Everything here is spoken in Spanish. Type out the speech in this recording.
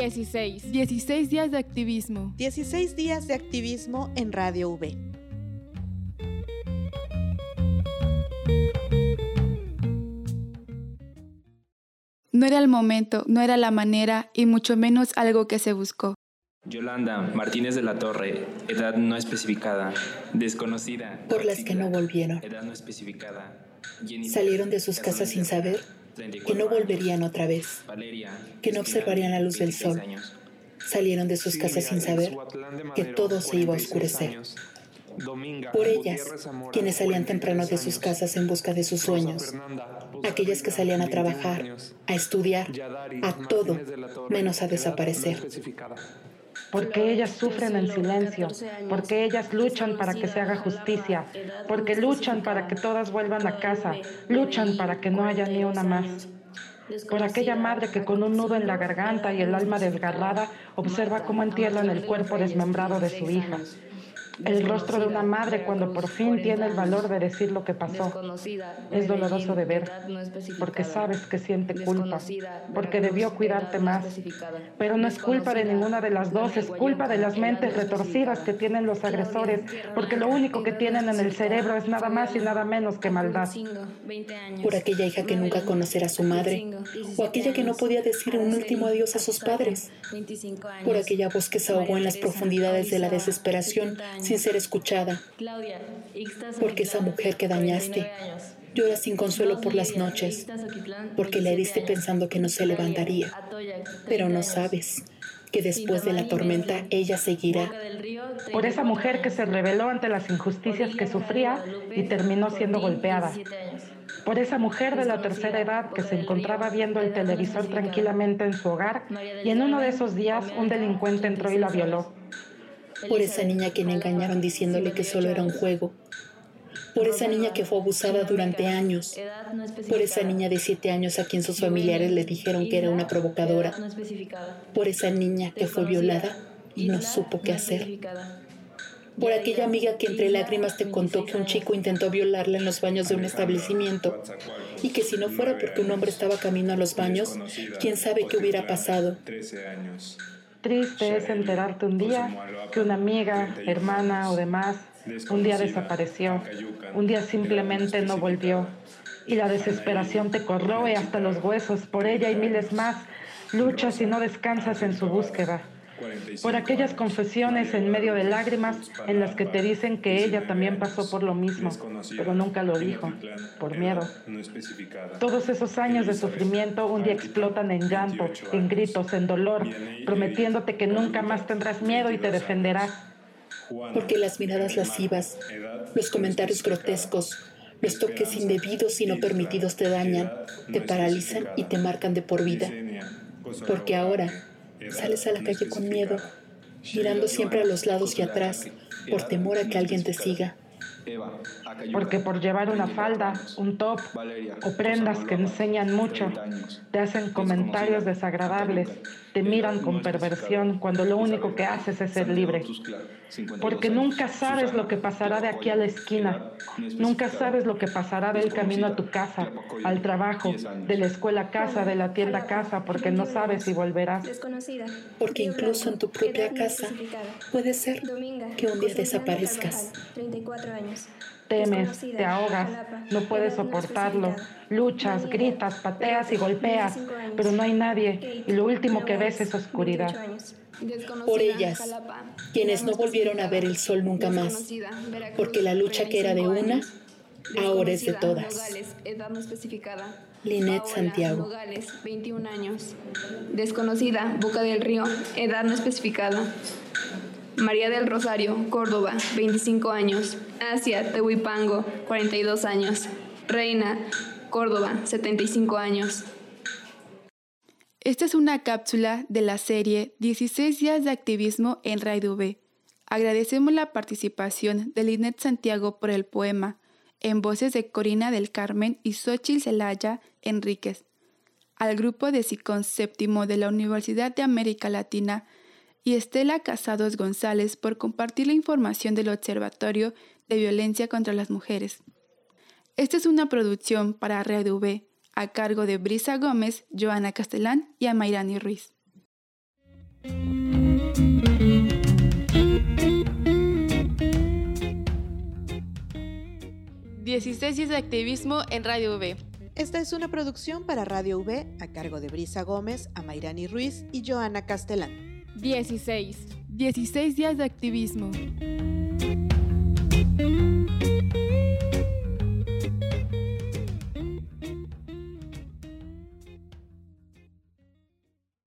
16. 16 días de activismo. 16 días de activismo en Radio V. No era el momento, no era la manera y mucho menos algo que se buscó. Yolanda Martínez de la Torre, edad no especificada, desconocida. Por las que no volvieron. Edad no especificada. Salieron de sus casas sin saber que no volverían otra vez, que no observarían la luz del sol. Salieron de sus casas sin saber que todo se iba a oscurecer. Por ellas, quienes salían temprano de sus casas en busca de sus sueños, aquellas que salían a trabajar, a estudiar, a todo, menos a desaparecer porque ellas sufren en silencio, porque ellas luchan para que se haga justicia, porque luchan para que todas vuelvan a casa, luchan para que no haya ni una más. Por aquella madre que con un nudo en la garganta y el alma desgarrada observa cómo entierran el cuerpo desmembrado de su hija el rostro de una madre cuando por fin tiene el valor de decir lo que pasó. Es doloroso de ver, porque sabes que siente culpa, porque debió cuidarte más. Pero no es culpa de ninguna de las dos, es culpa de las mentes retorcidas que tienen los agresores, porque lo único que tienen en el cerebro es nada más y nada menos que maldad. Por aquella hija que nunca conocerá a su madre, o aquella que no podía decir un último adiós a sus padres, por aquella voz que se ahogó en las profundidades de la desesperación sin ser escuchada. Porque esa mujer que dañaste llora sin consuelo por las noches, porque la heriste pensando que no se levantaría. Pero no sabes que después de la tormenta ella seguirá. Por esa mujer que se rebeló ante las injusticias que sufría y terminó siendo golpeada. Por esa mujer de la tercera edad que se encontraba viendo el televisor tranquilamente en su hogar y en uno de esos días un delincuente entró y la violó por esa niña que le engañaron diciéndole que solo era un juego, por esa niña que fue abusada durante años, por esa niña de siete años a quien sus familiares le dijeron que era una provocadora, por esa niña que fue violada y no supo qué hacer, por aquella amiga que entre lágrimas te contó que un chico intentó violarla en los baños de un establecimiento y que si no fuera porque un hombre estaba camino a los baños, quién sabe qué hubiera pasado. Triste es enterarte un día que una amiga, hermana o demás un día desapareció, un día simplemente no volvió. y la desesperación te corroe hasta los huesos por ella y miles más. Luchas y no descansas en su búsqueda por aquellas confesiones en medio de lágrimas en las que te dicen que ella también pasó por lo mismo, pero nunca lo dijo, por miedo. Todos esos años de sufrimiento un día explotan en llanto, en gritos, en dolor, prometiéndote que nunca más tendrás miedo y te defenderás. Porque las miradas lascivas, los comentarios grotescos, los toques indebidos y no permitidos te dañan, te paralizan y te marcan de por vida. Porque ahora Sales a la calle con miedo, mirando siempre a los lados y atrás, por temor a que alguien te siga. Porque por llevar una falda, un top o prendas que enseñan mucho, te hacen comentarios desagradables, te miran con perversión cuando lo único que haces es ser libre. Porque nunca sabes lo que pasará de aquí a la esquina, nunca sabes lo que pasará del camino a tu casa, al trabajo, de la escuela a casa, de la tienda a casa, porque no sabes si volverás. Porque incluso en tu propia casa puede ser que un día desaparezcas. Temes, te ahogas, no puedes soportarlo, luchas, gritas, pateas y golpeas, pero no hay nadie y lo último que ves es oscuridad. Por ellas, quienes no volvieron a ver el sol nunca más, porque la lucha que era de una, ahora es de todas. Linet Santiago. 21 años. Desconocida, Boca del Río, edad no especificada. María del Rosario, Córdoba, 25 años. Asia, Tehuipango, 42 años. Reina, Córdoba, 75 años. Esta es una cápsula de la serie 16 días de activismo en Radio. Agradecemos la participación de Linet Santiago por el poema, en voces de Corina del Carmen y Xochitl Celaya Enríquez, al grupo de Séptimo de la Universidad de América Latina y Estela Casados González por compartir la información del Observatorio de Violencia contra las Mujeres. Esta es una producción para Red V a cargo de Brisa Gómez, Joana Castellán y Amairani Ruiz. Diecisésis de activismo en Radio V. Esta es una producción para Radio V a cargo de Brisa Gómez, Amairani Ruiz y Joana Castellán. 16. 16 días de activismo.